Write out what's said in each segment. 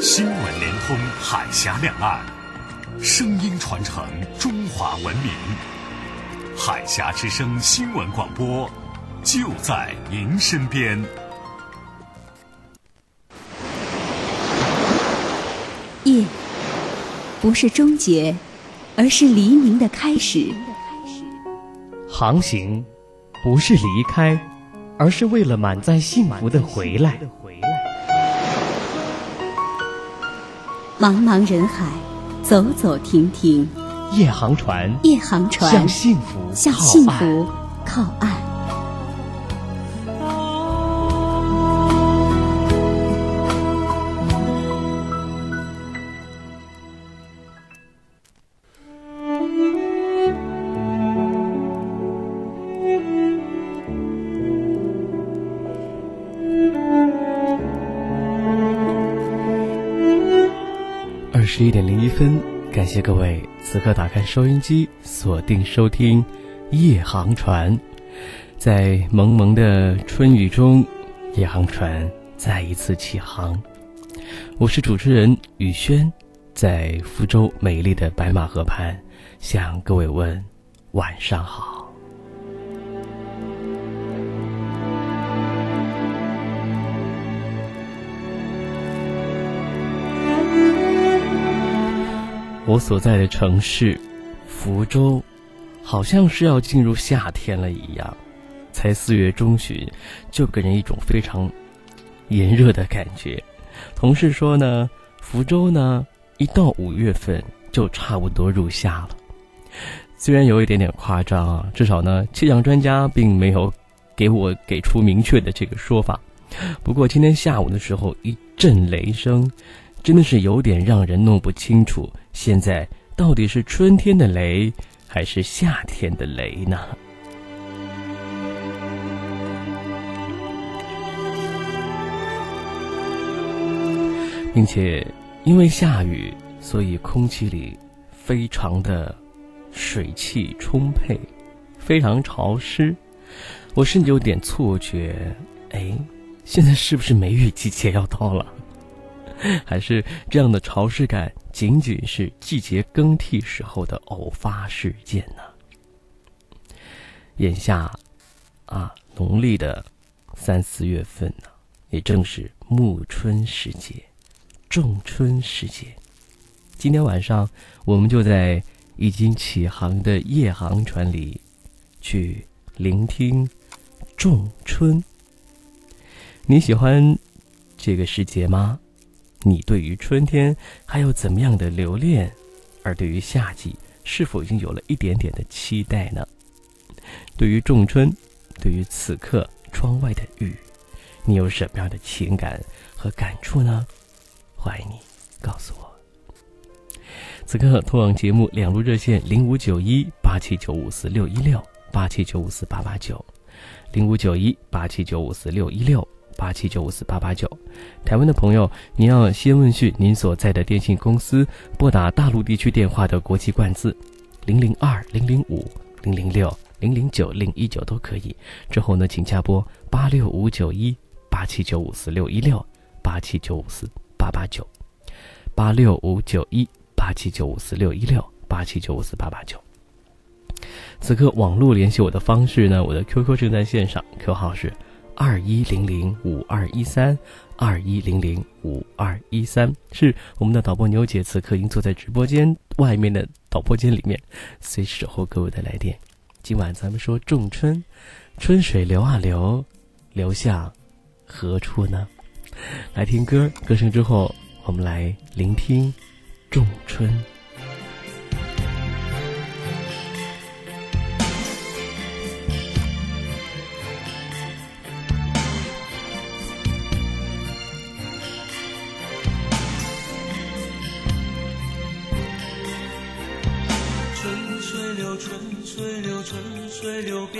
新闻联通海峡两岸，声音传承中华文明。海峡之声新闻广播，就在您身边。夜，不是终结，而是黎明的开始。航行，不是离开，而是为了满载幸福的回来。茫茫人海，走走停停，夜航船，夜航船向幸福向幸福靠岸。谢各位此刻打开收音机，锁定收听《夜航船》。在蒙蒙的春雨中，夜航船再一次起航。我是主持人雨轩，在福州美丽的白马河畔向各位问晚上好。我所在的城市，福州，好像是要进入夏天了一样。才四月中旬，就给人一种非常炎热的感觉。同事说呢，福州呢，一到五月份就差不多入夏了。虽然有一点点夸张啊，至少呢，气象专家并没有给我给出明确的这个说法。不过今天下午的时候，一阵雷声。真的是有点让人弄不清楚，现在到底是春天的雷还是夏天的雷呢？并且因为下雨，所以空气里非常的水汽充沛，非常潮湿。我甚至有点错觉，哎，现在是不是梅雨季节要到了？还是这样的潮湿感，仅仅是季节更替时候的偶发事件呢？眼下，啊，农历的三四月份呢，也正是暮春时节、仲春时节。今天晚上，我们就在已经起航的夜航船里，去聆听仲春。你喜欢这个时节吗？你对于春天还有怎么样的留恋？而对于夏季，是否已经有了一点点的期待呢？对于仲春，对于此刻窗外的雨，你有什么样的情感和感触呢？欢迎你告诉我。此刻通往节目两路热线：零五九一八七九五四六一六八七九五四八八九，零五九一八七九五四六一六。八七九五四八八九，台湾的朋友，您要先问讯您所在的电信公司，拨打大陆地区电话的国际冠字，零零二零零五零零六零零九零一九都可以。之后呢，请加拨八六五九一八七九五四六一六八七九五四八八九，八六五九一八七九五四六一六八七九五四八八九。此刻网络联系我的方式呢，我的 QQ 正在线上，Q 号是。二一零零五二一三，二一零零五二一三，是我们的导播牛姐，此刻已经坐在直播间外面的导播间里面，随时守候各位的来电。今晚咱们说仲春，春水流啊流，流向何处呢？来听歌，歌声之后，我们来聆听仲春。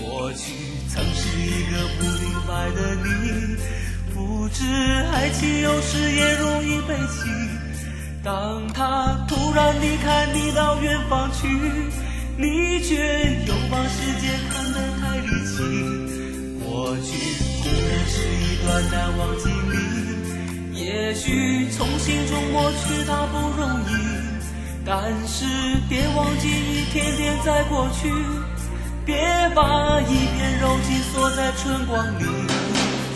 过去曾是一个不明白的你，不知爱情有时也容易悲戚。当他突然离开你到远方去，你却又把世界看得太离奇。过去固然是一段难忘经历。也许从心中抹去它不容易，但是别忘记一天天在过去，别把一片柔情锁在春光里，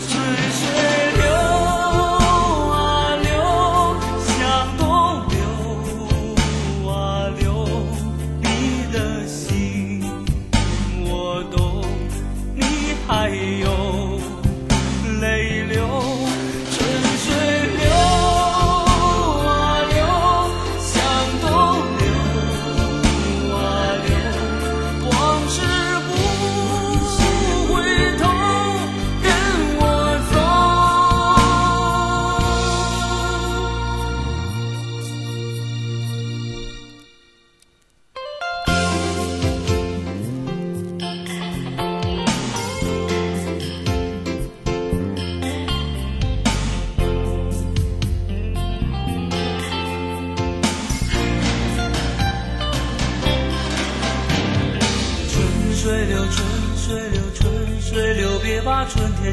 春水流。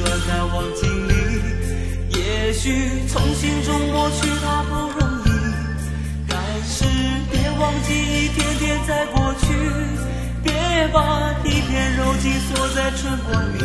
是一段难忘记你，也许从心中抹去它不容易，但是别忘记一天天在过去，别把一片柔情锁在春光里，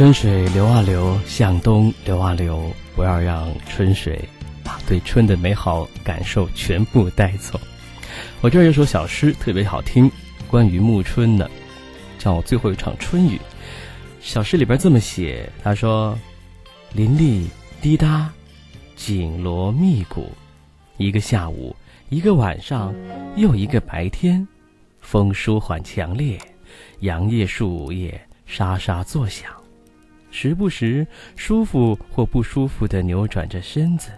春水流啊流，向东流啊流，不要让春水把对春的美好感受全部带走。我这儿有首小诗特别好听，关于暮春的，叫《最后一场春雨》。小诗里边这么写，他说：“林立滴答，紧锣密鼓，一个下午，一个晚上，又一个白天，风舒缓强烈，杨叶树叶沙沙作响。”时不时舒服或不舒服地扭转着身子。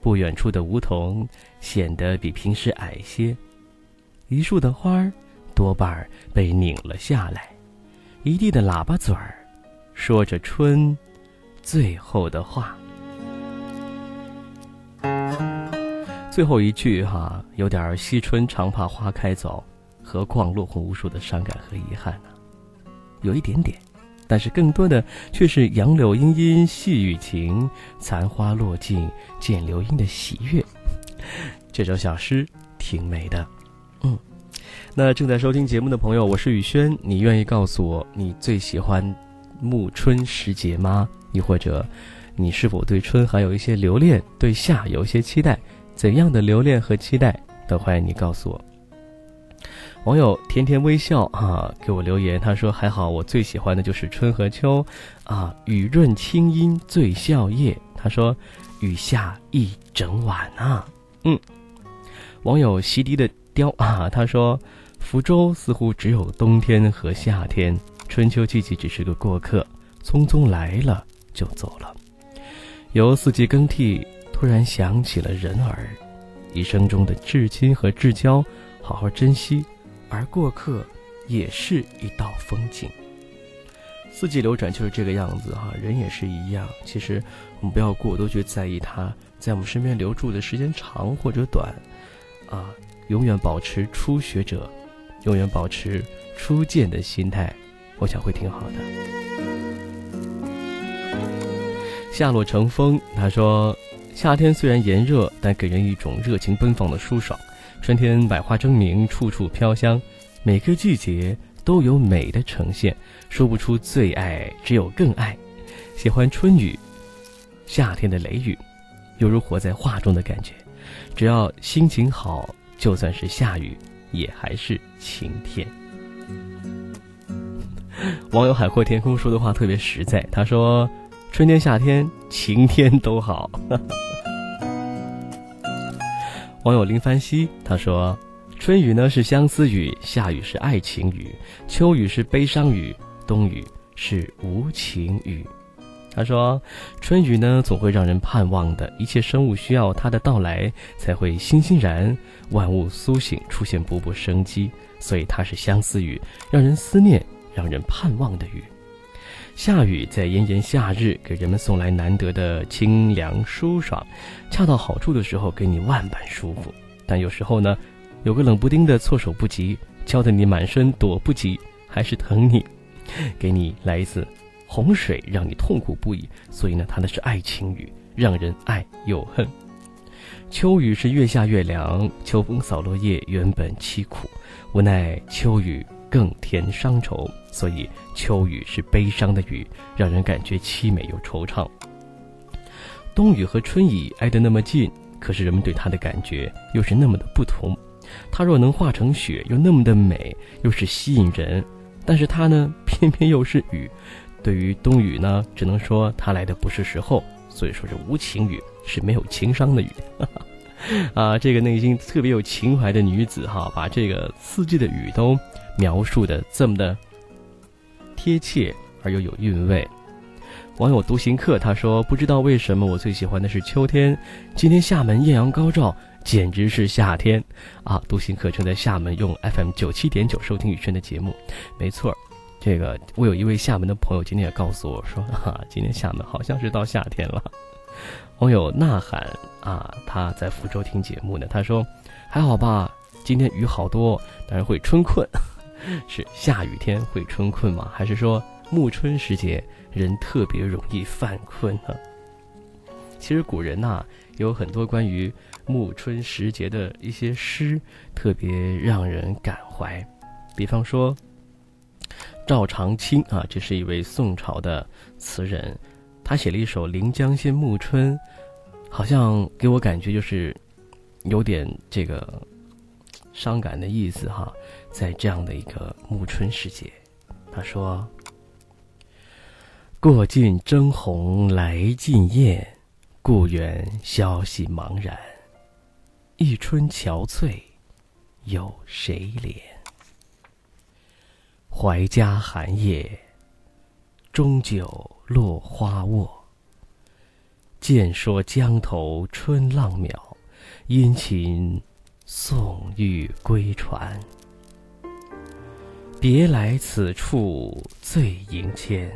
不远处的梧桐显得比平时矮些，一树的花儿多半儿被拧了下来，一地的喇叭嘴儿说着春最后的话。最后一句哈，有点惜春常怕花开早，何况落红无数的伤感和遗憾呢？有一点点。但是更多的却是杨柳阴阴细雨晴，残花落尽见流莺的喜悦。这首小诗挺美的，嗯。那正在收听节目的朋友，我是宇轩，你愿意告诉我你最喜欢暮春时节吗？亦或者你是否对春还有一些留恋，对夏有一些期待？怎样的留恋和期待，都欢迎你告诉我。网友甜甜微笑啊，给我留言，他说还好，我最喜欢的就是春和秋，啊，雨润清音最笑靥。他说雨下一整晚啊，嗯。网友席迪的雕啊，他说福州似乎只有冬天和夏天，春秋季节只是个过客，匆匆来了就走了。由四季更替，突然想起了人儿，一生中的至亲和至交，好好珍惜。而过客也是一道风景。四季流转就是这个样子哈，人也是一样。其实我们不要过多去在意他在我们身边留住的时间长或者短，啊，永远保持初学者，永远保持初见的心态，我想会挺好的。夏落成风，他说，夏天虽然炎热，但给人一种热情奔放的舒爽。春天百花争鸣，处处飘香，每个季节都有美的呈现，说不出最爱，只有更爱。喜欢春雨，夏天的雷雨，犹如活在画中的感觉。只要心情好，就算是下雨，也还是晴天。网友海阔天空说的话特别实在，他说：“春天、夏天、晴天都好。”网友林凡熙他说：“春雨呢是相思雨，夏雨是爱情雨，秋雨是悲伤雨，冬雨是无情雨。”他说：“春雨呢总会让人盼望的，一切生物需要它的到来才会欣欣然，万物苏醒，出现勃勃生机，所以它是相思雨，让人思念，让人盼望的雨。”夏雨在炎炎夏日给人们送来难得的清凉舒爽，恰到好处的时候给你万般舒服。但有时候呢，有个冷不丁的措手不及，浇得你满身躲不及，还是疼你，给你来一次洪水，让你痛苦不已。所以呢，它那是爱情雨，让人爱又恨。秋雨是越下越凉，秋风扫落叶，原本凄苦，无奈秋雨。更添伤愁，所以秋雨是悲伤的雨，让人感觉凄美又惆怅。冬雨和春雨挨得那么近，可是人们对它的感觉又是那么的不同。它若能化成雪，又那么的美，又是吸引人；但是它呢，偏偏又是雨。对于冬雨呢，只能说它来的不是时候，所以说是无情雨，是没有情商的雨。啊，这个内心特别有情怀的女子哈，把这个四季的雨都。描述的这么的贴切而又有韵味。网友独行客他说：“不知道为什么我最喜欢的是秋天。今天厦门艳阳高照，简直是夏天啊！”独行客正在厦门用 FM 九七点九收听雨轩的节目。没错，这个我有一位厦门的朋友今天也告诉我说：“哈，今天厦门好像是到夏天了。”网友呐喊啊，他在福州听节目呢。他说：“还好吧，今天雨好多，但是会春困。” 是下雨天会春困吗？还是说暮春时节人特别容易犯困呢？其实古人呐有很多关于暮春时节的一些诗，特别让人感怀。比方说赵长卿啊，这是一位宋朝的词人，他写了一首《临江仙·暮春》，好像给我感觉就是有点这个伤感的意思哈。在这样的一个暮春时节，他说：“过尽征鸿来尽雁，故园消息茫然。一春憔悴，有谁怜？怀家寒夜，终究落花卧。见说江头春浪渺，殷勤送玉归船。”别来此处醉吟间，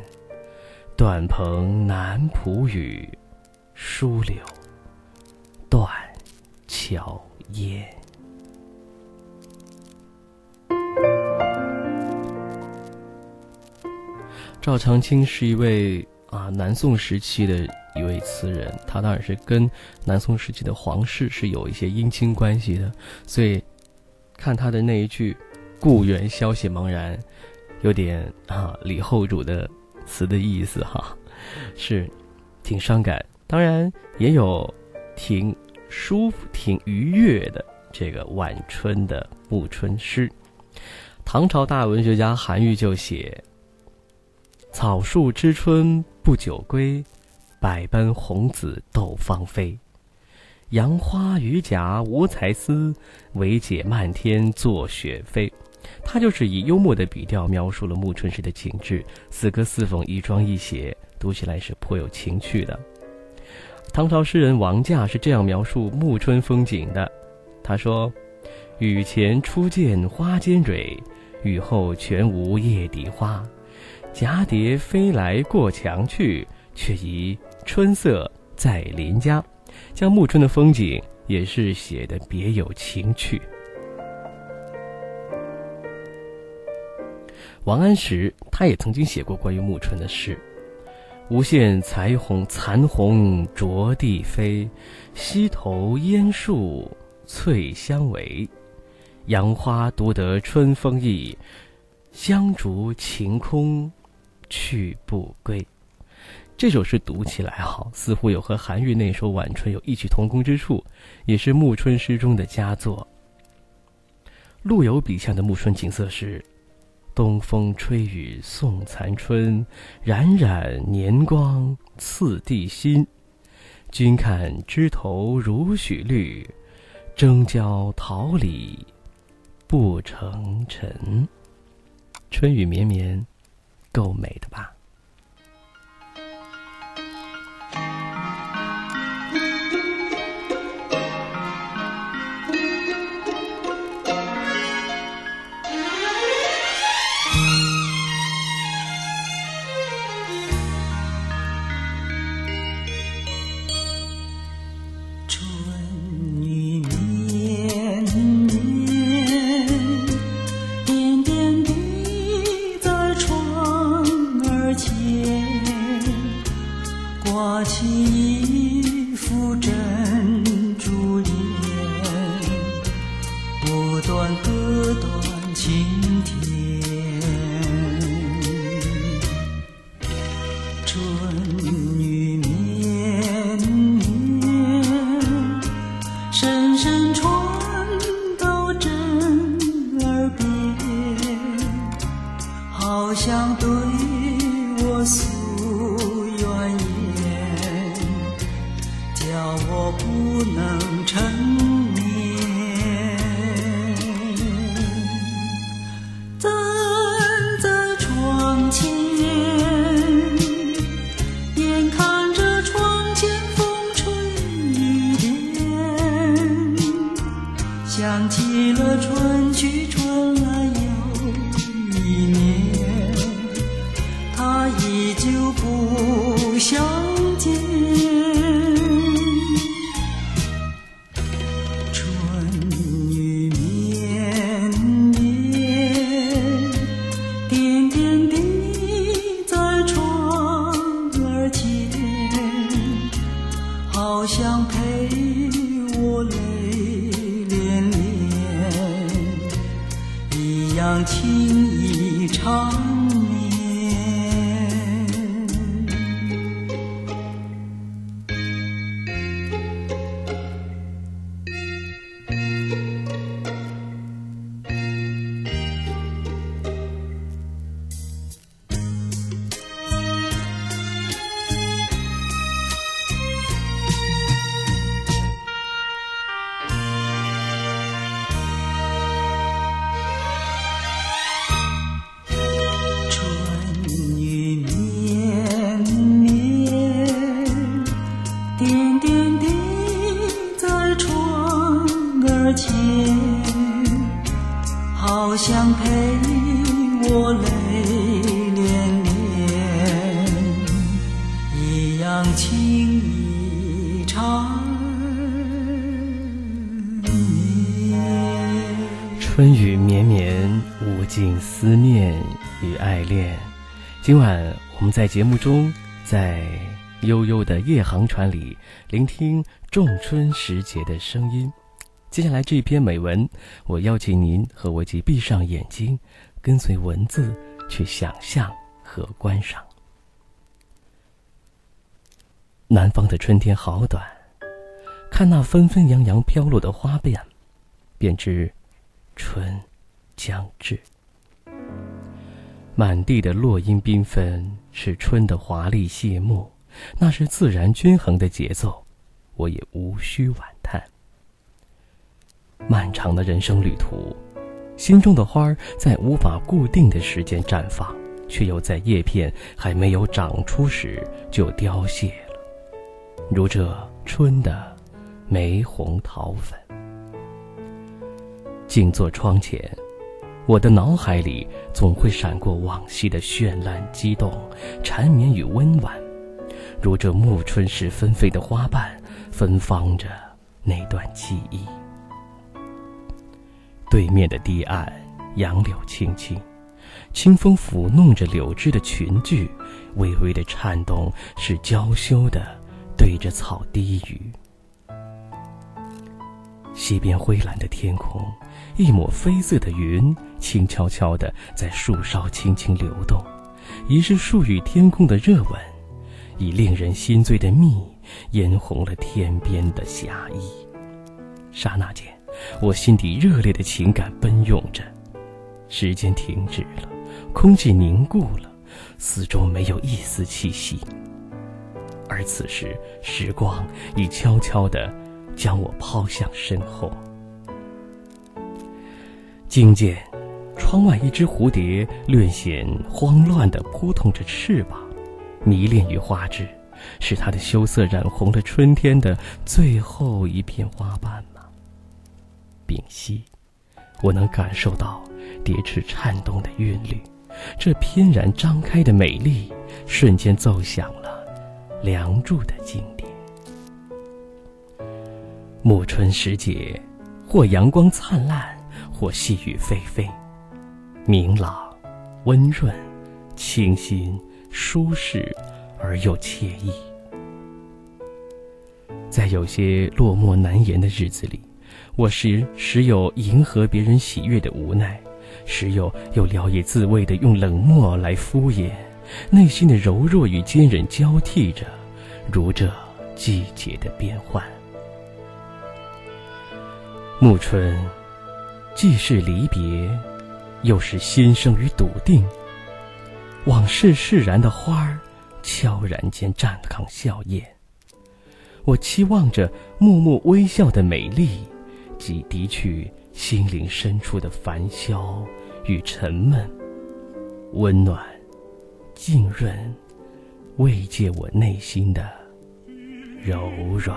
短篷南浦雨，疏柳断桥烟。赵长卿是一位啊南宋时期的一位词人，他当然是跟南宋时期的皇室是有一些姻亲关系的，所以看他的那一句。故园消息茫然，有点啊李后主的词的意思哈，是挺伤感，当然也有挺舒服、挺愉悦的这个晚春的暮春诗。唐朝大文学家韩愈就写：“草树知春不久归，百般红紫斗芳菲。杨花榆荚无才思，惟解漫天作雪飞。”他就是以幽默的笔调描述了暮春时的景致，似歌似讽，一庄一谐，读起来是颇有情趣的。唐朝诗人王驾是这样描述暮春风景的：他说，雨前初见花间蕊，雨后全无叶底花。蛱蝶飞来过墙去，却疑春色在邻家。将暮春的风景也是写的别有情趣。王安石他也曾经写过关于暮春的诗：“无限彩虹残红着地飞，溪头烟树翠相围。杨花独得春风意，香烛晴空去不归。”这首诗读起来好，似乎有和韩愈那首《晚春》有异曲同工之处，也是暮春诗中的佳作。陆游笔下的暮春景色是。东风吹雨送残春，冉冉年光次第新。君看枝头如许绿，争娇桃李不成尘。春雨绵绵，够美的吧？泪涟涟一样情意长今晚我们在节目中，在悠悠的夜航船里，聆听仲春时节的声音。接下来这篇美文，我邀请您和我一起闭上眼睛，跟随文字去想象和观赏。南方的春天好短，看那纷纷扬扬飘落的花瓣，便知。春将至，满地的落英缤纷，是春的华丽谢幕，那是自然均衡的节奏，我也无需惋叹。漫长的人生旅途，心中的花儿在无法固定的时间绽放，却又在叶片还没有长出时就凋谢了，如这春的玫红桃粉。静坐窗前。我的脑海里总会闪过往昔的绚烂、激动、缠绵与温婉，如这暮春时纷飞的花瓣，芬芳着那段记忆。对面的堤岸，杨柳青青，清风抚弄着柳枝的裙裾，微微的颤动，是娇羞的对着草低语。西边灰蓝的天空，一抹绯色的云，轻悄悄地在树梢轻轻流动，已是树与天空的热吻，以令人心醉的蜜，嫣红了天边的霞衣。刹那间，我心底热烈的情感奔涌着，时间停止了，空气凝固了，四周没有一丝气息。而此时，时光已悄悄地。将我抛向身后。惊见，窗外一只蝴蝶略显慌乱地扑腾着翅膀，迷恋于花枝，使它的羞涩染红了春天的最后一片花瓣吗？屏息，我能感受到蝶翅颤动的韵律，这翩然张开的美丽，瞬间奏响了《梁祝》的经典。暮春时节，或阳光灿烂，或细雨霏霏，明朗、温润、清新、舒适而又惬意。在有些落寞难言的日子里，我时时有迎合别人喜悦的无奈，时有又聊以自慰的用冷漠来敷衍，内心的柔弱与坚韧交替着，如这季节的变换。暮春，既是离别，又是新生与笃定。往事释然的花儿，悄然间绽放笑靥。我期望着默默微笑的美丽，即涤去心灵深处的烦嚣与沉闷，温暖、浸润，慰藉我内心的柔软。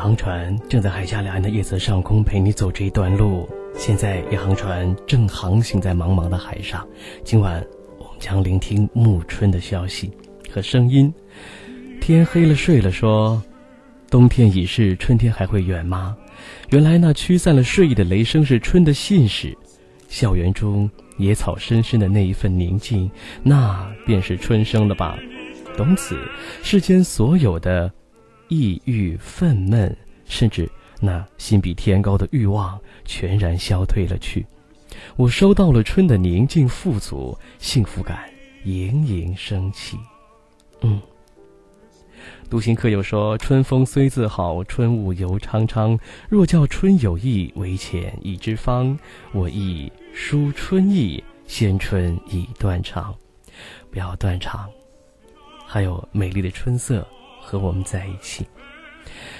航船正在海峡两岸的夜色上空陪你走这一段路。现在，一航船正航行在茫茫的海上。今晚，我们将聆听暮春的消息和声音。天黑了，睡了，说，冬天已逝，春天还会远吗？原来那驱散了睡意的雷声是春的信使。校园中野草深深的那一份宁静，那便是春生了吧？从此，世间所有的。抑郁、愤懑，甚至那心比天高的欲望，全然消退了去。我收到了春的宁静、富足，幸福感盈盈升起。嗯，独行客又说：“春风虽自好，春雾犹苍苍。若叫春有意，唯遣一枝芳。我亦书春意，先春已断肠。不要断肠，还有美丽的春色。”和我们在一起，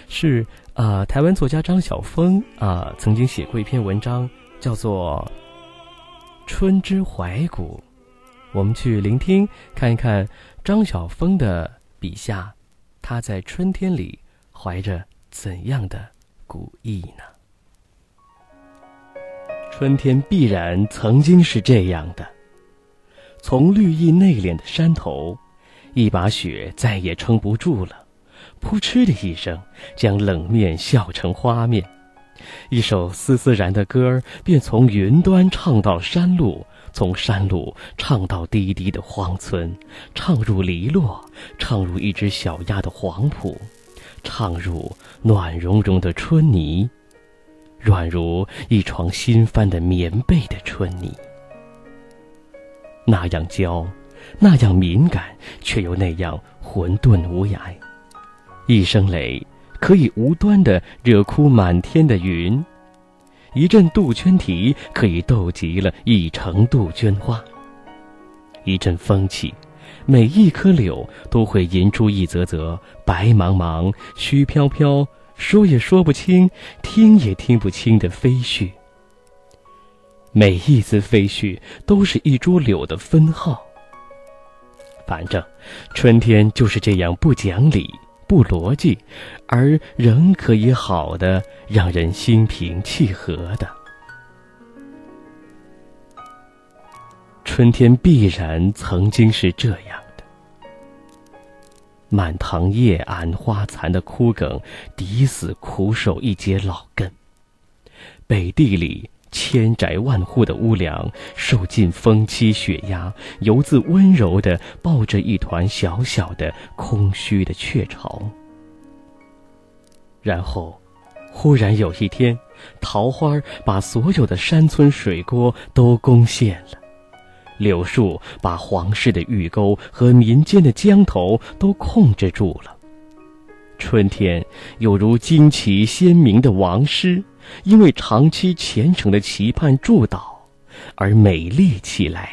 是啊，台湾作家张晓峰啊，曾经写过一篇文章，叫做《春之怀古》，我们去聆听，看一看张晓峰的笔下，他在春天里怀着怎样的古意呢？春天必然曾经是这样的：从绿意内敛的山头，一把雪再也撑不住了，扑哧的一声，将冷面笑成花面。一首丝丝然的歌儿，便从云端唱到山路，从山路唱到低低的荒村，唱入篱落，唱入一只小鸭的黄浦，唱入暖融融的春泥，软如一床新翻的棉被的春泥，那样娇，那样敏感，却又那样混沌无涯，一声雷。可以无端的惹哭满天的云，一阵杜鹃啼可以逗急了一城杜鹃花。一阵风起，每一棵柳都会吟出一则则白茫茫、虚飘飘、说也说不清、听也听不清的飞絮。每一丝飞絮都是一株柳的分号。反正，春天就是这样不讲理。不逻辑，而仍可以好的让人心平气和的。春天必然曾经是这样的。满堂叶暗花残的枯梗，抵死苦守一截老根。北地里千宅万户的屋梁，受尽风欺雪压，犹自温柔的抱着一团小小的空虚的雀巢。然后，忽然有一天，桃花把所有的山村水沟都攻陷了，柳树把皇室的御沟和民间的江头都控制住了。春天有如旌旗鲜明的王师，因为长期虔诚的期盼祝祷，而美丽起来。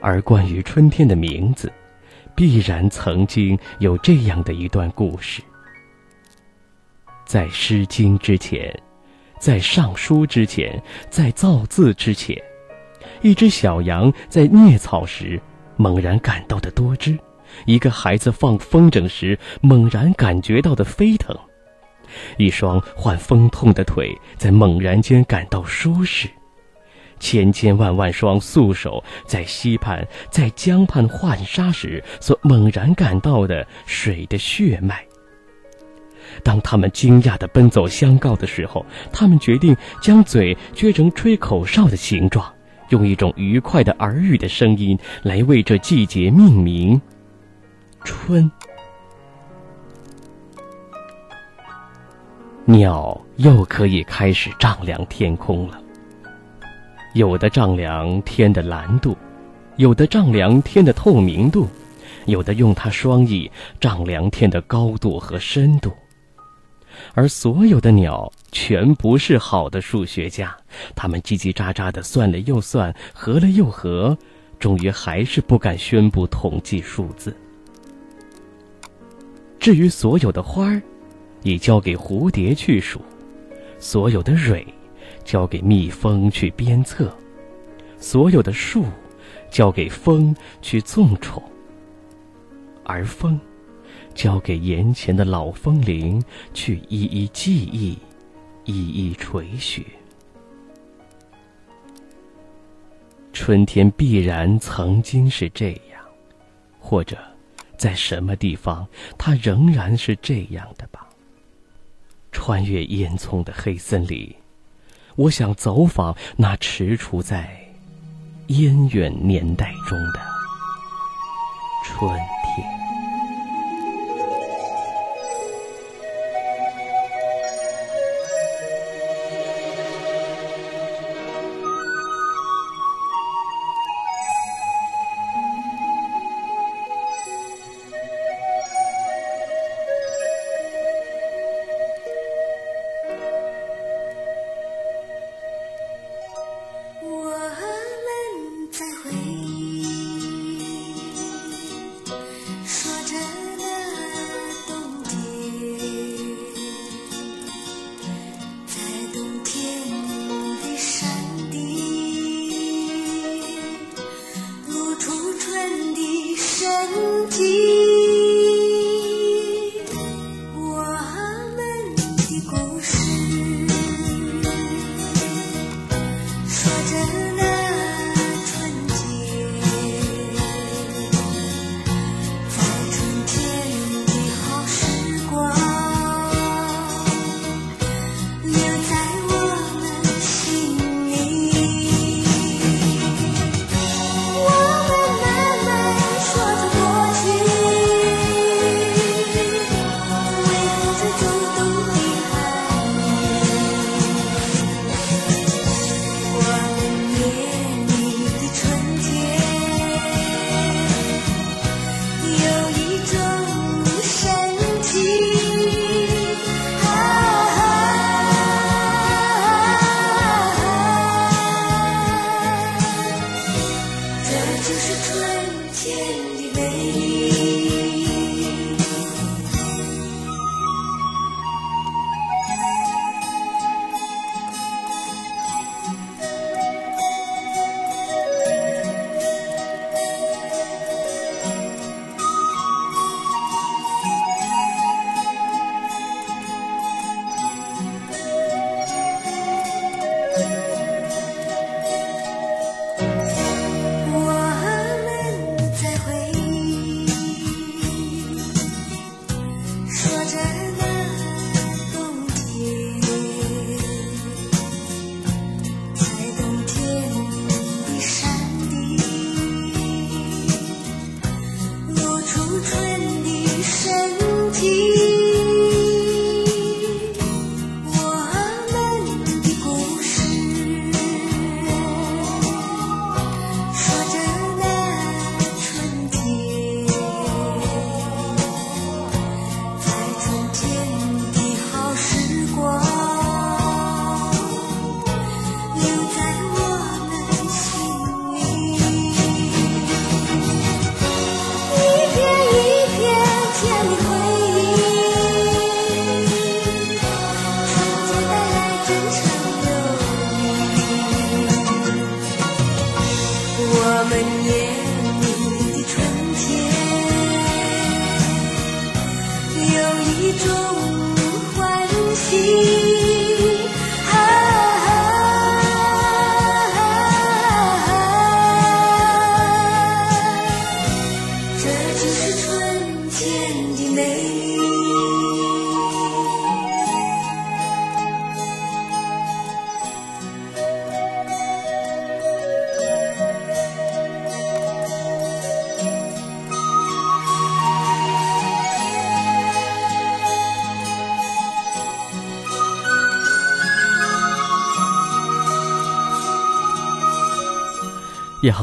而关于春天的名字。必然曾经有这样的一段故事：在《诗经》之前，在《尚书》之前，在造字之前，一只小羊在啮草时猛然感到的多汁；一个孩子放风筝时猛然感觉到的飞腾；一双患风痛的腿在猛然间感到舒适。千千万万双素手在溪畔、在江畔浣纱时，所猛然感到的水的血脉。当他们惊讶地奔走相告的时候，他们决定将嘴撅成吹口哨的形状，用一种愉快的耳语的声音来为这季节命名：春。鸟又可以开始丈量天空了。有的丈量天的蓝度，有的丈量天的透明度，有的用它双翼丈量天的高度和深度。而所有的鸟全不是好的数学家，他们叽叽喳喳的算了又算，合了又合，终于还是不敢宣布统计数字。至于所有的花儿，已交给蝴蝶去数；所有的蕊。交给蜜蜂去鞭策，所有的树交给风去纵宠，而风交给眼前的老风铃去一一记忆，一一垂雪。春天必然曾经是这样，或者在什么地方，它仍然是这样的吧。穿越烟囱的黑森林。我想走访那踟蹰在烟远年代中的春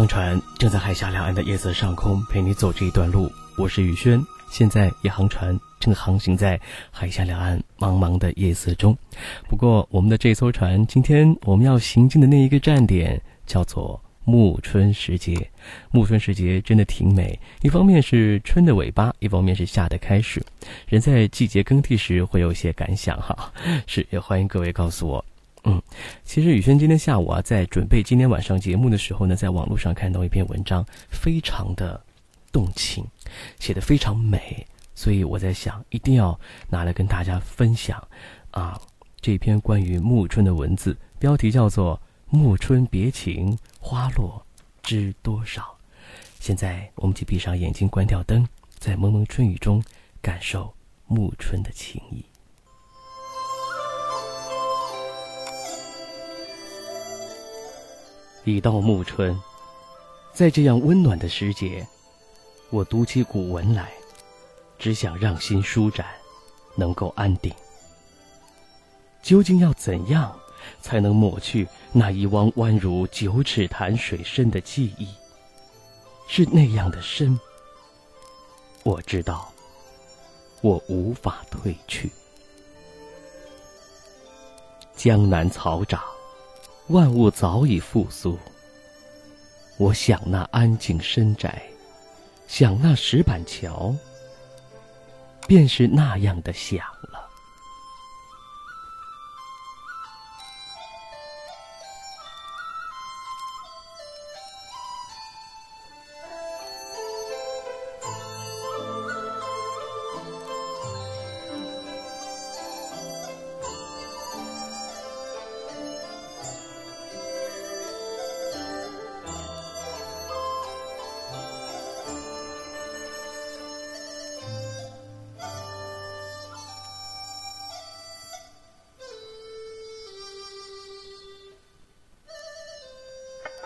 航船正在海峡两岸的夜色上空陪你走这一段路，我是宇轩。现在夜航船正航行在海峡两岸茫茫的夜色中。不过，我们的这艘船今天我们要行进的那一个站点叫做暮春时节。暮春时节真的挺美，一方面是春的尾巴，一方面是夏的开始。人在季节更替时会有些感想哈。是，也欢迎各位告诉我。嗯，其实宇轩今天下午啊，在准备今天晚上节目的时候呢，在网络上看到一篇文章，非常的动情，写的非常美，所以我在想，一定要拿来跟大家分享啊，这篇关于暮春的文字，标题叫做《暮春别情，花落知多少》。现在我们就闭上眼睛，关掉灯，在蒙蒙春雨中感受暮春的情意。已到暮春，在这样温暖的时节，我读起古文来，只想让心舒展，能够安定。究竟要怎样才能抹去那一汪宛如九尺潭水深的记忆？是那样的深，我知道，我无法退去。江南草长。万物早已复苏。我想那安静深宅，想那石板桥，便是那样的想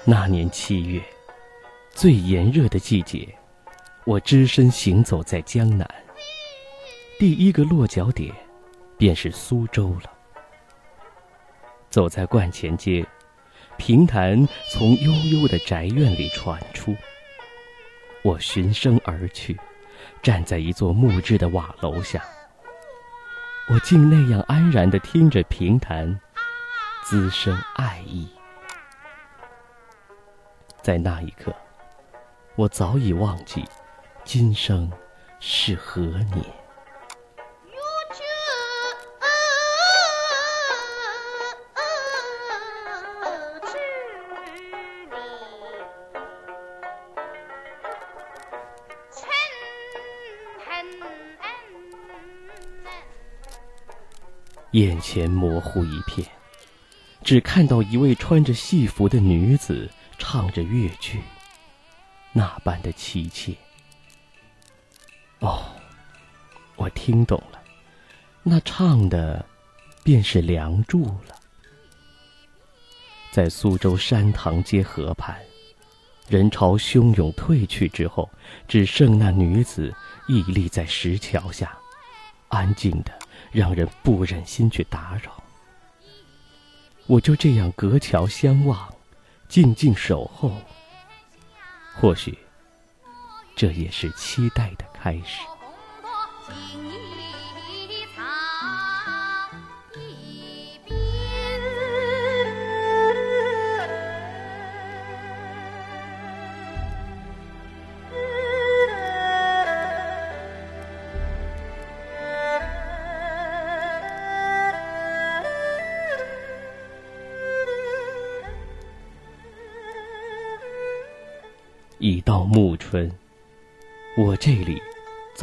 那年七月，最炎热的季节，我只身行走在江南。第一个落脚点，便是苏州了。走在观前街，评弹从悠悠的宅院里传出。我循声而去，站在一座木质的瓦楼下。我竟那样安然地听着评弹，滋生爱意。在那一刻，我早已忘记今生是何年。眼前模糊一片，只看到一位穿着戏服的女子。唱着越剧，那般的凄切。哦，我听懂了，那唱的便是《梁祝》了。在苏州山塘街河畔，人潮汹涌退去之后，只剩那女子屹立在石桥下，安静的让人不忍心去打扰。我就这样隔桥相望。静静守候，或许这也是期待的开始。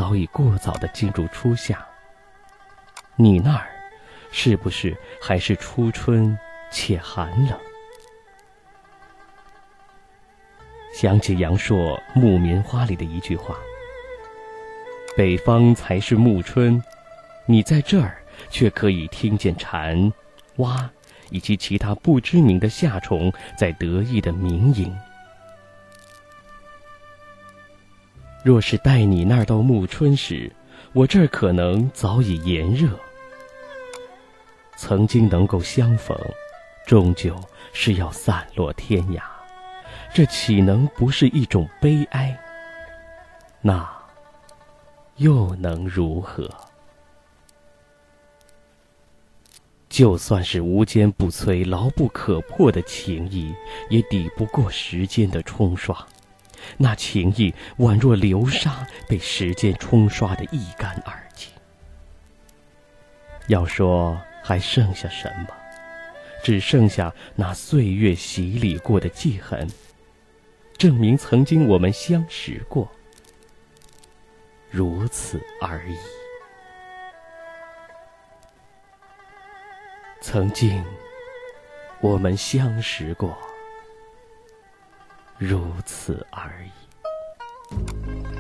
早已过早的进入初夏。你那儿是不是还是初春且寒冷？想起杨朔《木棉花》里的一句话：“北方才是暮春，你在这儿却可以听见蝉、蛙以及其他不知名的夏虫在得意的鸣吟。”若是带你那儿到暮春时，我这儿可能早已炎热。曾经能够相逢，终究是要散落天涯。这岂能不是一种悲哀？那又能如何？就算是无坚不摧、牢不可破的情谊，也抵不过时间的冲刷。那情谊宛若流沙，被时间冲刷得一干二净。要说还剩下什么？只剩下那岁月洗礼过的记痕，证明曾经我们相识过，如此而已。曾经，我们相识过，如此而已。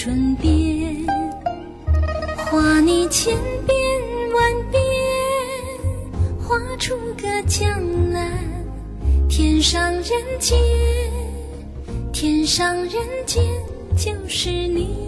唇边画你千遍万遍，画出个江南，天上人间。天上人间就是你。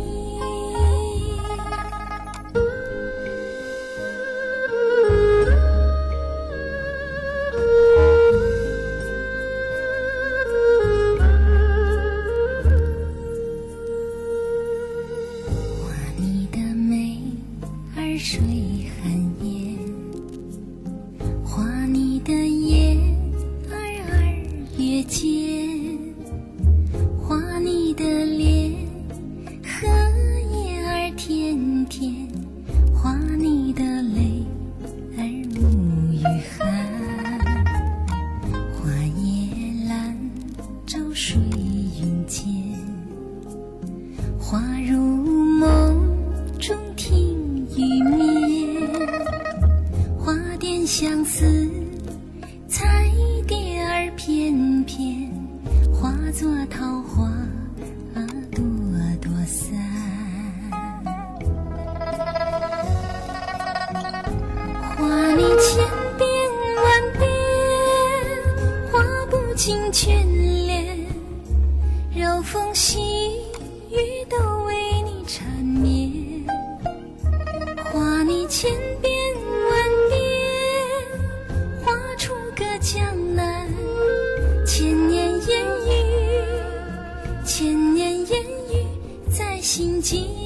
千年烟雨，千年烟雨在心间。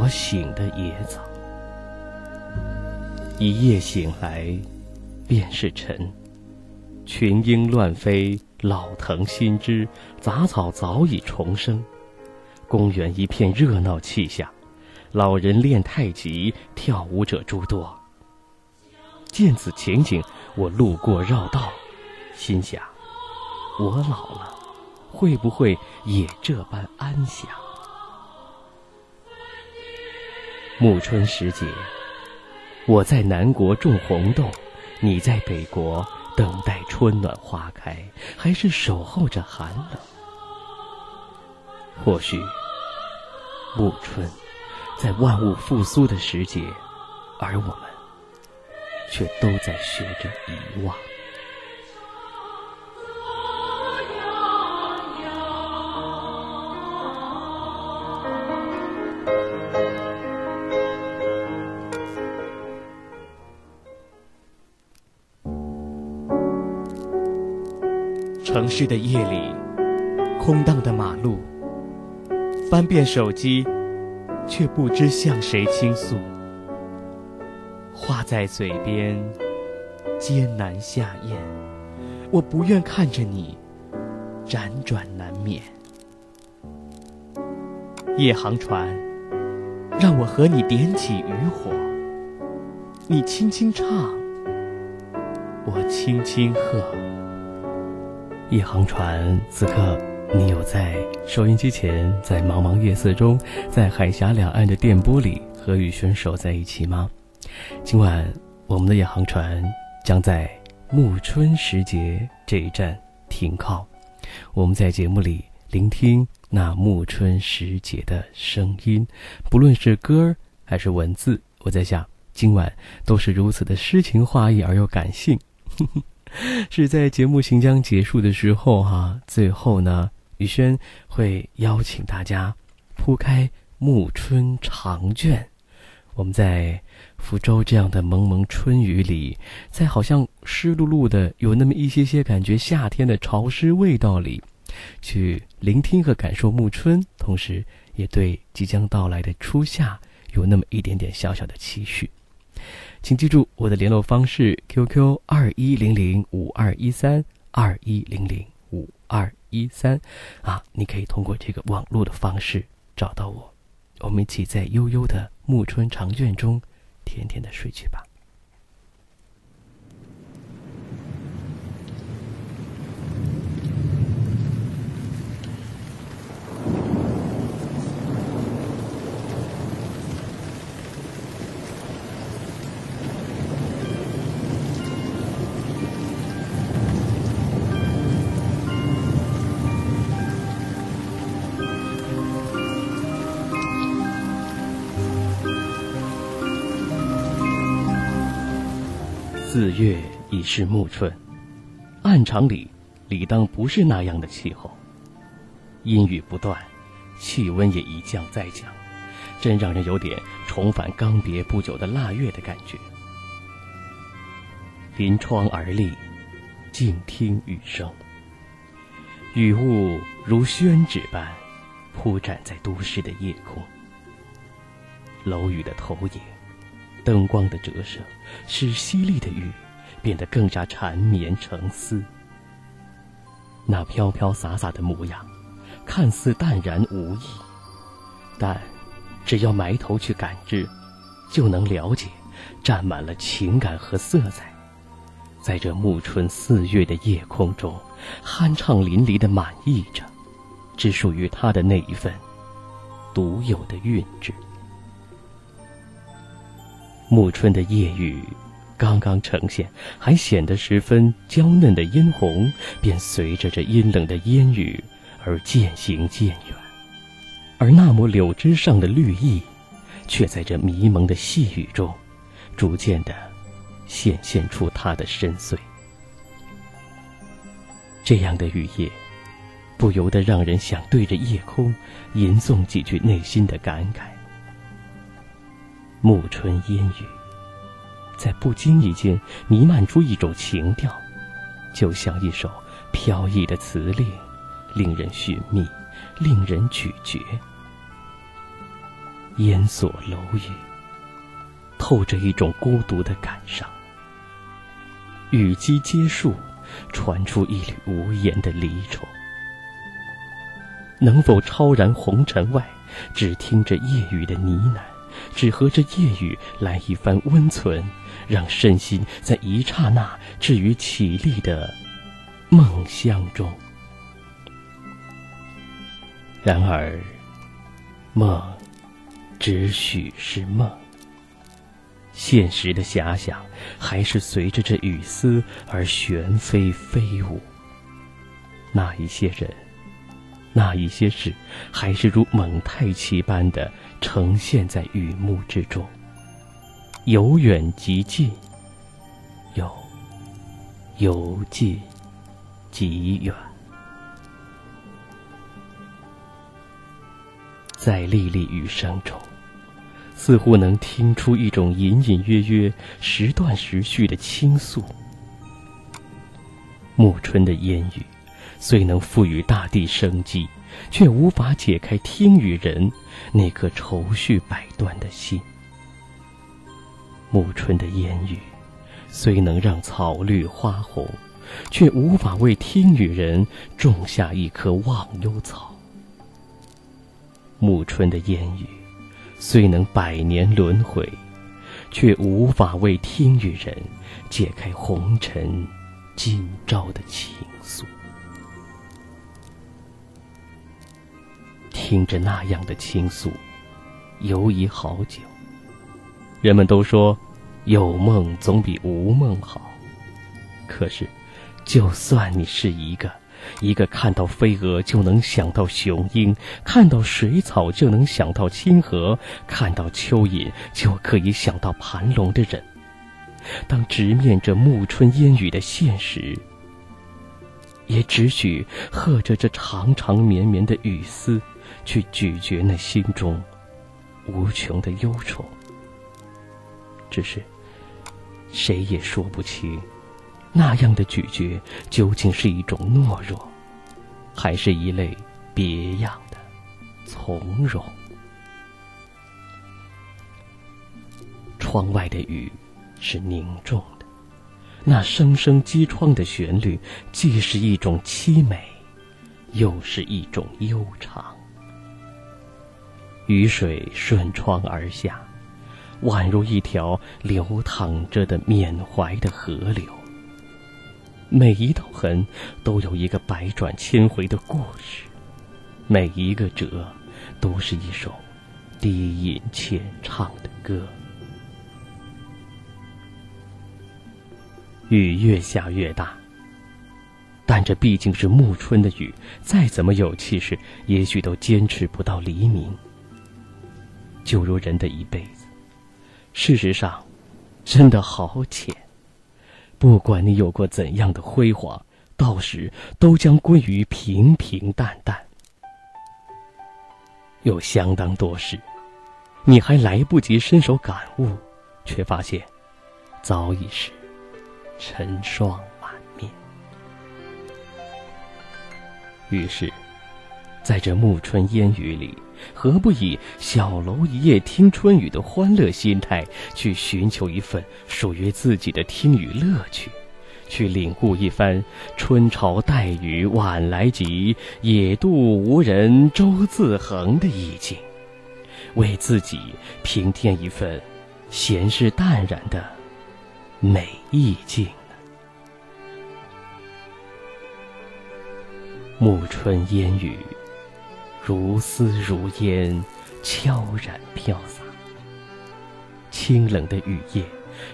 我醒得也早。一夜醒来，便是晨。群莺乱飞，老藤新枝，杂草早已重生。公园一片热闹气象，老人练太极，跳舞者诸多。见此情景，我路过绕道，心想：我老了。会不会也这般安详？暮春时节，我在南国种红豆，你在北国等待春暖花开，还是守候着寒冷？或许，暮春在万物复苏的时节，而我们却都在学着遗忘。城市的夜里，空荡的马路，翻遍手机，却不知向谁倾诉。话在嘴边，艰难下咽，我不愿看着你辗转难眠。夜航船，让我和你点起渔火，你轻轻唱，我轻轻和。一航船，此刻你有在收音机前，在茫茫夜色中，在海峡两岸的电波里和宇轩守在一起吗？今晚我们的夜航船将在暮春时节这一站停靠，我们在节目里聆听那暮春时节的声音，不论是歌儿还是文字，我在想今晚都是如此的诗情画意而又感性。是在节目行将结束的时候，哈，最后呢，宇轩会邀请大家铺开暮春长卷。我们在福州这样的蒙蒙春雨里，在好像湿漉漉的，有那么一些些感觉夏天的潮湿味道里，去聆听和感受暮春，同时也对即将到来的初夏有那么一点点小小的期许。请记住我的联络方式：QQ 二一零零五二一三二一零零五二一三，啊，你可以通过这个网络的方式找到我，我们一起在悠悠的暮春长卷中，甜甜的睡去吧。已是暮春，暗场里理当不是那样的气候。阴雨不断，气温也一降再降，真让人有点重返刚别不久的腊月的感觉。临窗而立，静听雨声。雨雾如宣纸般铺展在都市的夜空，楼宇的投影。灯光的折射，使淅沥的雨变得更加缠绵成丝。那飘飘洒洒的模样，看似淡然无意，但只要埋头去感知，就能了解，占满了情感和色彩，在这暮春四月的夜空中，酣畅淋漓的满溢着，只属于他的那一份独有的韵致。暮春的夜雨，刚刚呈现，还显得十分娇嫩的嫣红，便随着这阴冷的烟雨而渐行渐远。而那抹柳枝上的绿意，却在这迷蒙的细雨中，逐渐的显现出它的深邃。这样的雨夜，不由得让人想对着夜空吟诵几句内心的感慨。暮春烟雨，在不经意间弥漫出一种情调，就像一首飘逸的词令，令人寻觅，令人咀嚼。烟锁楼宇，透着一种孤独的感伤。雨机结束，传出一缕无言的离愁。能否超然红尘外，只听着夜雨的呢喃？只和这夜雨来一番温存，让身心在一刹那置于绮丽的梦乡中。然而，梦只许是梦，现实的遐想还是随着这雨丝而旋飞飞舞。那一些人，那一些事，还是如蒙太奇般的呈现在雨幕之中，由远及近，又由近及远。在沥沥雨声中，似乎能听出一种隐隐约约、时断时续的倾诉。暮春的烟雨，虽能赋予大地生机，却无法解开听雨人那颗愁绪百端的心。暮春的烟雨，虽能让草绿花红，却无法为听雨人种下一棵忘忧草。暮春的烟雨，虽能百年轮回，却无法为听雨人解开红尘今朝的情愫。听着那样的倾诉，犹疑好久。人们都说，有梦总比无梦好。可是，就算你是一个……一个看到飞蛾就能想到雄鹰，看到水草就能想到清河，看到蚯蚓就可以想到盘龙的人，当直面着暮春烟雨的现实，也只许和着这长长绵绵的雨丝，去咀嚼那心中无穷的忧愁。只是，谁也说不清。那样的咀嚼，究竟是一种懦弱，还是一类别样的从容？窗外的雨是凝重的，那声声击窗的旋律，既是一种凄美，又是一种悠长。雨水顺窗而下，宛如一条流淌着的缅怀的河流。每一道痕都有一个百转千回的故事，每一个折都是一首低吟浅唱的歌。雨越下越大，但这毕竟是暮春的雨，再怎么有气势，也许都坚持不到黎明。就如人的一辈子，事实上，真的好浅。不管你有过怎样的辉煌，到时都将归于平平淡淡。有相当多事，你还来不及伸手感悟，却发现，早已是尘霜满面。于是，在这暮春烟雨里。何不以小楼一夜听春雨的欢乐心态，去寻求一份属于自己的听雨乐趣，去领悟一番“春潮带雨晚来急，野渡无人舟自横”的意境，为自己平添一份闲适淡然的美意境呢？暮春烟雨。如丝如烟，悄然飘洒。清冷的雨夜，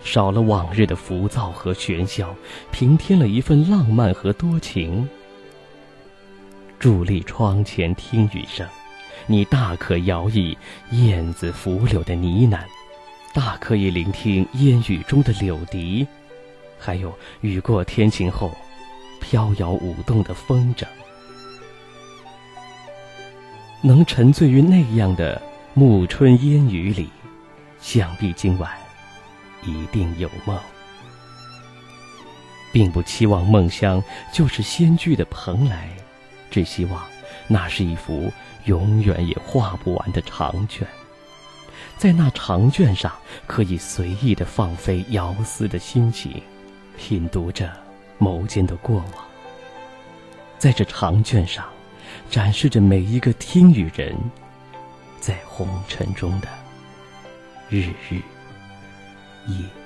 少了往日的浮躁和喧嚣，平添了一份浪漫和多情。伫立窗前听雨声，你大可摇曳燕子拂柳的呢喃，大可以聆听烟雨中的柳笛，还有雨过天晴后飘摇舞动的风筝。能沉醉于那样的暮春烟雨里，想必今晚一定有梦，并不期望梦乡就是仙居的蓬莱，只希望那是一幅永远也画不完的长卷，在那长卷上可以随意的放飞遥思的心情，品读着眸间的过往，在这长卷上。展示着每一个听雨人，在红尘中的日日夜。